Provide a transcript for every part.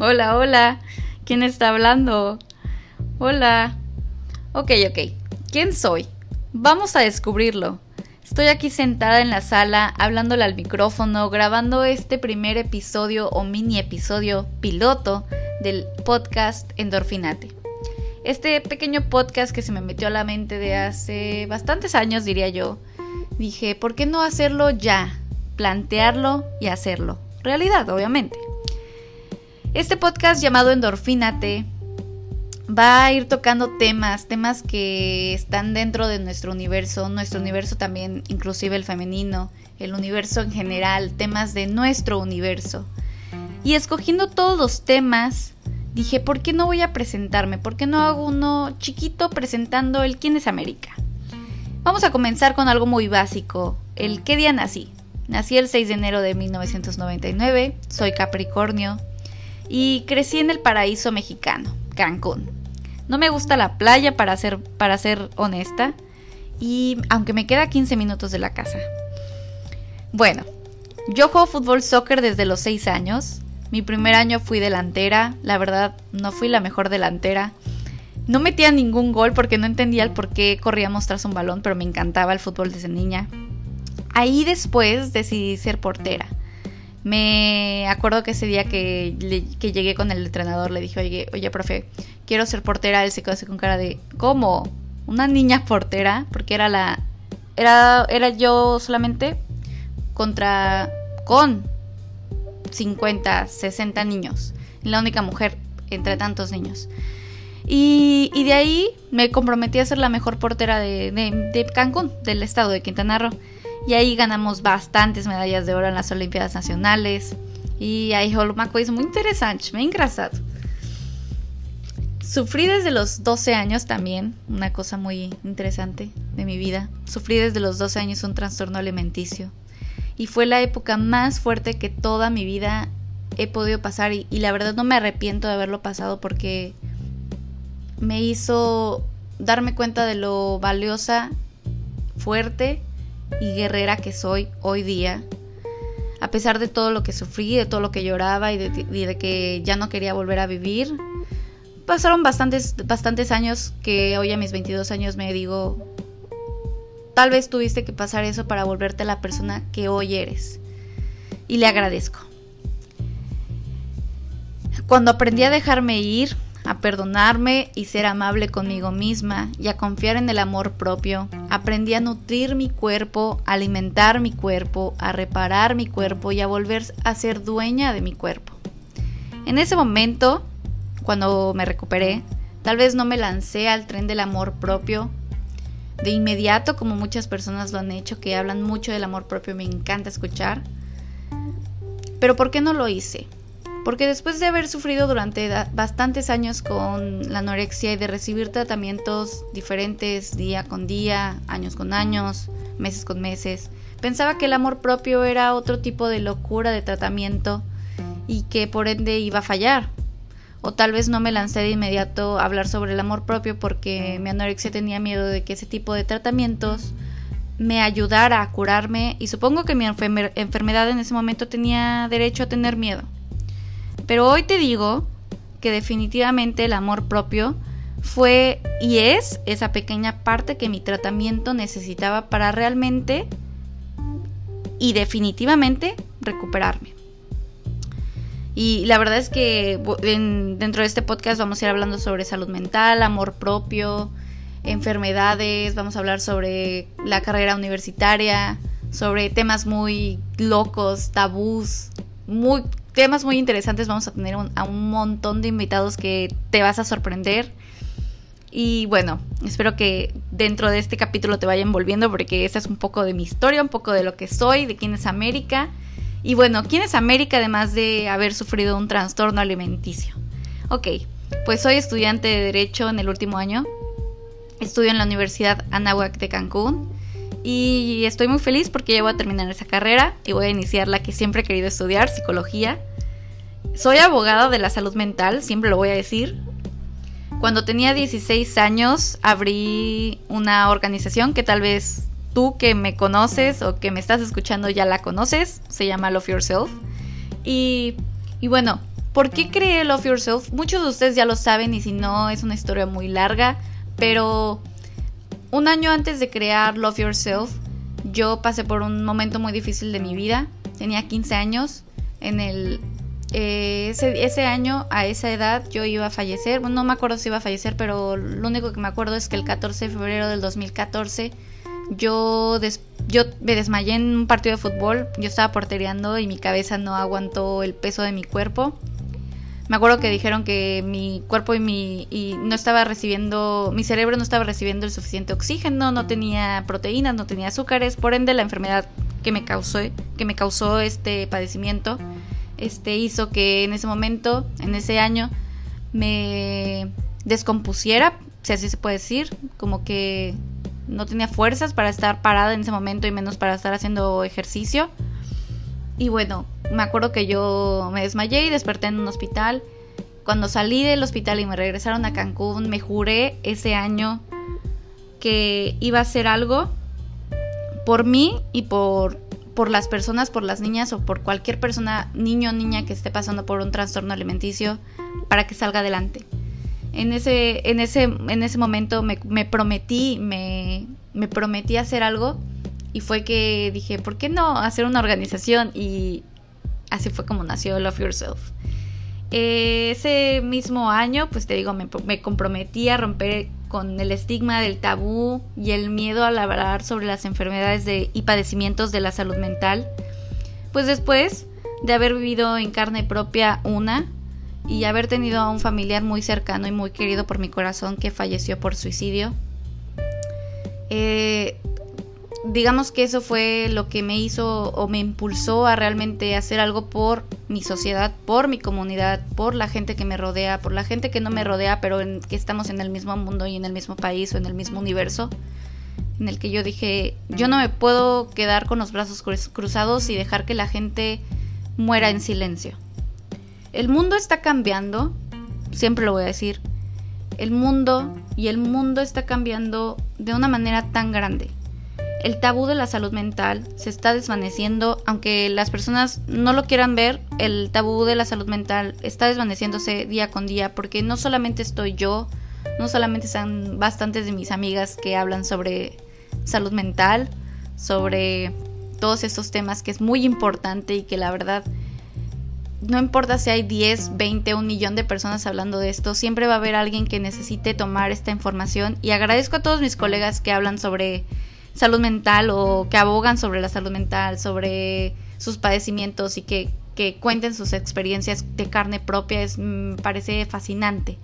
Hola, hola. ¿Quién está hablando? Hola. Ok, ok. ¿Quién soy? Vamos a descubrirlo. Estoy aquí sentada en la sala, hablándole al micrófono, grabando este primer episodio o mini episodio piloto del podcast Endorfinate. Este pequeño podcast que se me metió a la mente de hace bastantes años, diría yo. Dije, ¿por qué no hacerlo ya? Plantearlo y hacerlo. Realidad, obviamente. Este podcast llamado Endorfínate va a ir tocando temas, temas que están dentro de nuestro universo, nuestro universo también, inclusive el femenino, el universo en general, temas de nuestro universo. Y escogiendo todos los temas, dije, ¿por qué no voy a presentarme? ¿Por qué no hago uno chiquito presentando el quién es América? Vamos a comenzar con algo muy básico, el qué día nací. Nací el 6 de enero de 1999, soy Capricornio, y crecí en el paraíso mexicano, Cancún. No me gusta la playa para ser, para ser honesta, y aunque me queda 15 minutos de la casa. Bueno, yo juego fútbol soccer desde los 6 años. Mi primer año fui delantera, la verdad no fui la mejor delantera. No metía ningún gol porque no entendía el por qué corríamos tras un balón, pero me encantaba el fútbol desde niña. Ahí después decidí ser portera. Me acuerdo que ese día que, llegué con el entrenador le dije, oye, oye, profe, quiero ser portera. Él se quedó así con cara de, ¿cómo? ¿Una niña portera? Porque era la... Era, era yo solamente contra... con 50, 60 niños. La única mujer entre tantos niños. Y, de ahí me comprometí a ser la mejor portera de, de Cancún, del estado de Quintana Roo. Y ahí ganamos bastantes medallas de oro en las Olimpiadas Nacionales. Y ahí rolou una cosa muy interesante, muy engraçado. Sufrí desde los 12 años también, una cosa muy interesante de mi vida. Sufrí desde los 12 años un trastorno alimenticio. Y fue la época más fuerte que toda mi vida he podido pasar. Y la verdad no me arrepiento de haberlo pasado porque me hizo darme cuenta de lo valiosa, fuerte y guerrera que soy hoy día, a pesar de todo lo que sufrí, de todo lo que lloraba y de, que ya no quería volver a vivir, pasaron bastantes, bastantes años que hoy a mis 22 años me digo, tal vez tuviste que pasar eso para volverte la persona que hoy eres. Y le agradezco. Cuando aprendí a dejarme ir, a perdonarme y ser amable conmigo misma y a confiar en el amor propio. Aprendí a nutrir mi cuerpo, a alimentar mi cuerpo, a reparar mi cuerpo y a volver a ser dueña de mi cuerpo. En ese momento, cuando me recuperé, tal vez no me lancé al tren del amor propio de inmediato como muchas personas lo han hecho, que hablan mucho del amor propio, me encanta escuchar. Pero ¿por qué no lo hice? Porque después de haber sufrido durante bastantes años con la anorexia y de recibir tratamientos diferentes día con día, años con años, meses con meses, pensaba que el amor propio era otro tipo de locura de tratamiento y que por ende iba a fallar. O tal vez no me lancé de inmediato a hablar sobre el amor propio porque mi anorexia tenía miedo de que ese tipo de tratamientos me ayudara a curarme y supongo que mi enfermedad en ese momento tenía derecho a tener miedo. Pero hoy te digo que definitivamente el amor propio fue y es esa pequeña parte que mi tratamiento necesitaba para realmente y definitivamente recuperarme. Y la verdad es que dentro de este podcast vamos a ir hablando sobre salud mental, amor propio, enfermedades, vamos a hablar sobre la carrera universitaria, sobre temas muy locos, tabús, muy temas muy interesantes. Vamos a tener a un montón de invitados que te vas a sorprender. Y bueno, espero que dentro de este capítulo te vaya envolviendo porque esta es un poco de mi historia, un poco de lo que soy, de quién es América. Y bueno, ¿quién es América además de haber sufrido un trastorno alimenticio? Ok, pues soy estudiante de Derecho en el último año. Estudio en la Universidad Anáhuac de Cancún. Y estoy muy feliz porque ya voy a terminar esa carrera y voy a iniciar la que siempre he querido estudiar, psicología. Soy abogada de la salud mental, siempre lo voy a decir. Cuando tenía 16 años abrí una organización que tal vez tú que me conoces o que me estás escuchando ya la conoces, se llama Love Yourself. Y, y bueno, ¿Por qué creé Love Yourself? Muchos de ustedes ya lo saben y si no es una historia muy larga, pero un año antes de crear Love Yourself, yo pasé por un momento muy difícil de mi vida. Tenía 15 años. En el eh, ese, año, a esa edad, yo iba a fallecer. Bueno, no me acuerdo si iba a fallecer, pero lo único que me acuerdo es que el 14 de febrero del 2014 yo, yo me desmayé en un partido de fútbol. Yo estaba portereando y mi cabeza no aguantó el peso de mi cuerpo me acuerdo que dijeron que mi cuerpo y mi y no estaba recibiendo, mi cerebro no estaba recibiendo el suficiente oxígeno, no tenía proteínas, no tenía azúcares, por ende la enfermedad que me causó, que me causó este padecimiento, este hizo que en ese momento, en ese año, me descompusiera, si así se puede decir, como que no tenía fuerzas para estar parada en ese momento y menos para estar haciendo ejercicio. Y bueno, me acuerdo que yo me desmayé y desperté en un hospital. Cuando salí del hospital y me regresaron a Cancún, me juré ese año que iba a hacer algo por mí y por, por las personas, por las niñas o por cualquier persona, niño o niña que esté pasando por un trastorno alimenticio para que salga adelante. En ese, en ese, en ese momento me, me prometí, me, me prometí hacer algo y fue que dije, ¿por qué no hacer una organización? Y así fue como nació Love Yourself. ese mismo año, pues te digo, me, comprometí a romper con el estigma del tabú y el miedo al hablar sobre las enfermedades de, y padecimientos de la salud mental. Pues después de haber vivido en carne propia una y haber tenido a un familiar muy cercano y muy querido por mi corazón que falleció por suicidio, eh, digamos que eso fue lo que me hizo o me impulsó a realmente hacer algo por mi sociedad, por mi comunidad, por la gente que me rodea, por la gente que no me rodea, pero en, que estamos en el mismo mundo y en el mismo país o en el mismo universo, en el que yo dije, yo no me puedo quedar con los brazos cruzados y dejar que la gente muera en silencio. El mundo está cambiando, siempre lo voy a decir, el mundo y el mundo está cambiando de una manera tan grande el tabú de la salud mental se está desvaneciendo, aunque las personas no lo quieran ver, el tabú de la salud mental está desvaneciéndose día con día, porque no solamente estoy yo, no solamente están bastantes de mis amigas que hablan sobre salud mental, sobre todos estos temas que es muy importante y que la verdad no importa si hay 10, 20, un millón de personas hablando de esto, siempre va a haber alguien que necesite tomar esta información y agradezco a todos mis colegas que hablan sobre salud mental o que abogan sobre la salud mental, sobre sus padecimientos y que, cuenten sus experiencias de carne propia, es, me parece fascinante.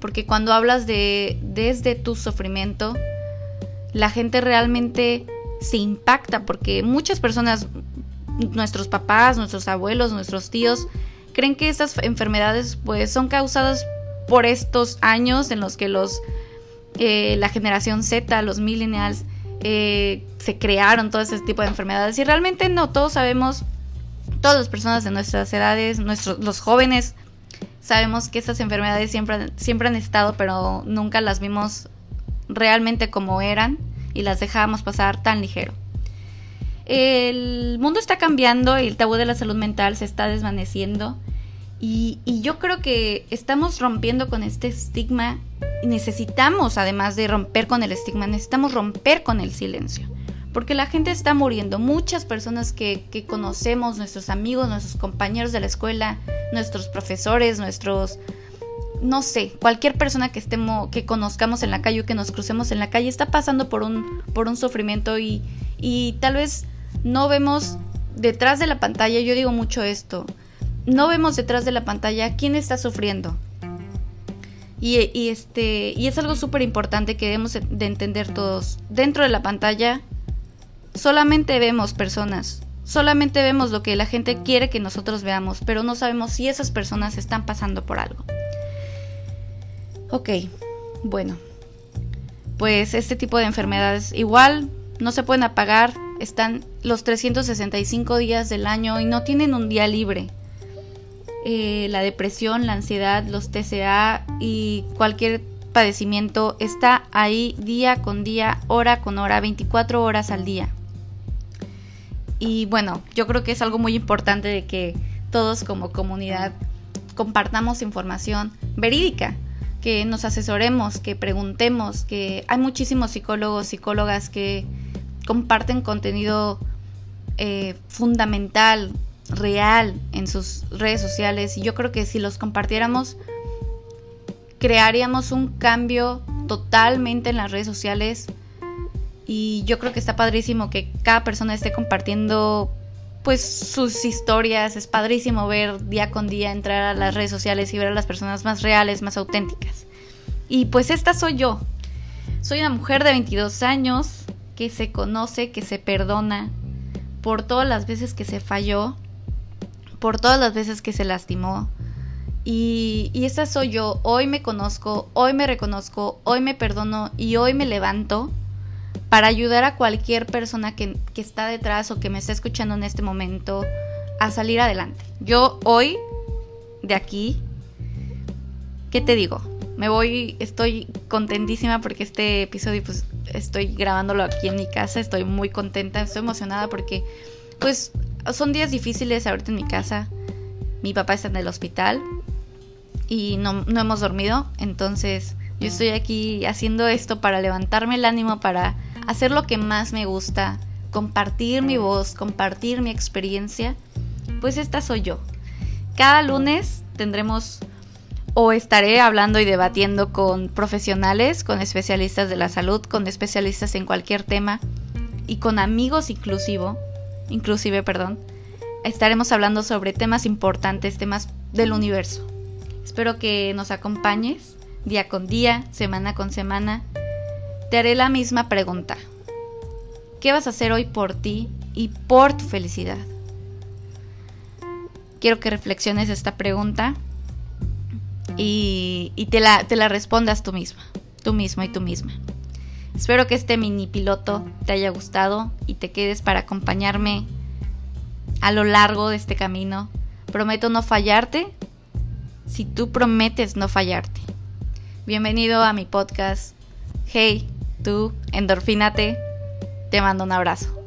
Porque cuando hablas de desde tu sufrimiento, la gente realmente se impacta porque muchas personas, nuestros papás, nuestros abuelos, nuestros tíos, creen que estas enfermedades pues son causadas por estos años en los que los eh, la generación Z, los millennials, eh, se crearon todo ese tipo de enfermedades y realmente no, todos sabemos, todas las personas de nuestras edades, nuestros, los jóvenes, sabemos que estas enfermedades siempre, siempre han estado, pero nunca las vimos realmente como eran y las dejábamos pasar tan ligero. El mundo está cambiando y el tabú de la salud mental se está desvaneciendo y, yo creo que estamos rompiendo con este estigma y necesitamos, además de romper con el estigma, necesitamos romper con el silencio. Porque la gente está muriendo. Muchas personas que, que conocemos, nuestros amigos, nuestros compañeros de la escuela, nuestros profesores, nuestros, no sé, cualquier persona que estemos, que conozcamos en la calle o que nos crucemos en la calle está pasando por un, por un sufrimiento y, y tal vez no vemos detrás de la pantalla, yo digo mucho esto, no vemos detrás de la pantalla quién está sufriendo. Y, este, y es algo súper importante que debemos de entender todos. Dentro de la pantalla solamente vemos personas, solamente vemos lo que la gente quiere que nosotros veamos, pero no sabemos si esas personas están pasando por algo. Ok, bueno, pues este tipo de enfermedades igual no se pueden apagar, están los 365 días del año y no tienen un día libre. Eh, la depresión, la ansiedad, los TCA y cualquier padecimiento está ahí día con día, hora con hora, 24 horas al día. Y bueno, yo creo que es algo muy importante de que todos como comunidad compartamos información verídica, que nos asesoremos, que preguntemos, que hay muchísimos psicólogos, psicólogas que comparten contenido eh, fundamental, real en sus redes sociales y yo creo que si los compartiéramos crearíamos un cambio totalmente en las redes sociales y yo creo que está padrísimo que cada persona esté compartiendo pues sus historias, es padrísimo ver día con día entrar a las redes sociales y ver a las personas más reales, más auténticas. Y pues esta soy yo. Soy una mujer de 22 años que se conoce, que se perdona por todas las veces que se falló, por todas las veces que se lastimó. Y, y esa soy yo. Hoy me conozco, hoy me reconozco, hoy me perdono y hoy me levanto para ayudar a cualquier persona que, que está detrás o que me está escuchando en este momento a salir adelante. Yo hoy, de aquí, ¿qué te digo? Me voy, estoy contentísima porque este episodio pues estoy grabándolo aquí en mi casa, estoy muy contenta, estoy emocionada porque pues son días difíciles ahorita en mi casa. Mi papá está en el hospital y no, hemos dormido, entonces yo estoy aquí haciendo esto para levantarme el ánimo, para hacer lo que más me gusta, compartir mi voz, compartir mi experiencia, pues esta soy yo. Cada lunes tendremos o estaré hablando y debatiendo con profesionales, con especialistas de la salud, con especialistas en cualquier tema y con amigos inclusivo, inclusive, perdón. Estaremos hablando sobre temas importantes, temas del universo. Espero que nos acompañes día con día, semana con semana. Te haré la misma pregunta. ¿Qué vas a hacer hoy por ti y por tu felicidad? Quiero que reflexiones esta pregunta y, te, la, te la respondas tú misma, tú mismo y tú misma. Espero que este mini piloto te haya gustado y te quedes para acompañarme a lo largo de este camino. Prometo no fallarte si tú prometes no fallarte. Bienvenido a mi podcast. Hey, tú, endorfínate. Te mando un abrazo.